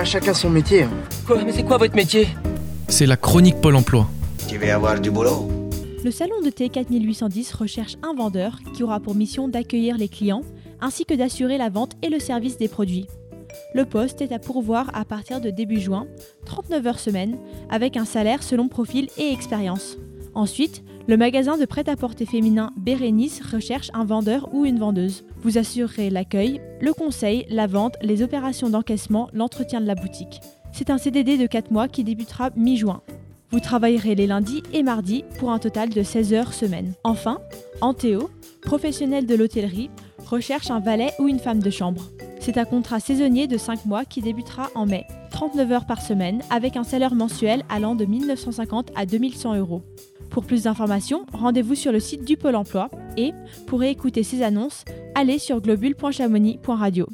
pas chacun son métier. hein. Quoi Mais c'est quoi votre métier? C'est la chronique Pôle emploi. Tu veux avoir du boulot Le salon de T4810 recherche un vendeur qui aura pour mission d'accueillir les clients ainsi que d'assurer la vente et le service des produits. Le poste est à pourvoir à partir de début juin, 39 heures semaine, avec un salaire selon profil et expérience. Ensuite, le magasin de prêt-à-porter féminin Bérénice recherche un vendeur ou une vendeuse. Vous assurerez l'accueil, le conseil, la vente, les opérations d'encaissement, l'entretien de la boutique. C'est un CDD de 4 mois qui débutera mi-juin. Vous travaillerez les lundis et mardis pour un total de 16 heures semaine. Enfin, Anthéo, professionnel de l'hôtellerie, recherche un valet ou une femme de chambre. C'est un contrat saisonnier de 5 mois qui débutera en mai, 39 heures par semaine, avec un salaire mensuel allant de 1950 à 2100 euros. Pour plus d'informations, rendez-vous sur le site du Pôle emploi et, pour écouter ces annonces, allez sur globule.chamonix.radio.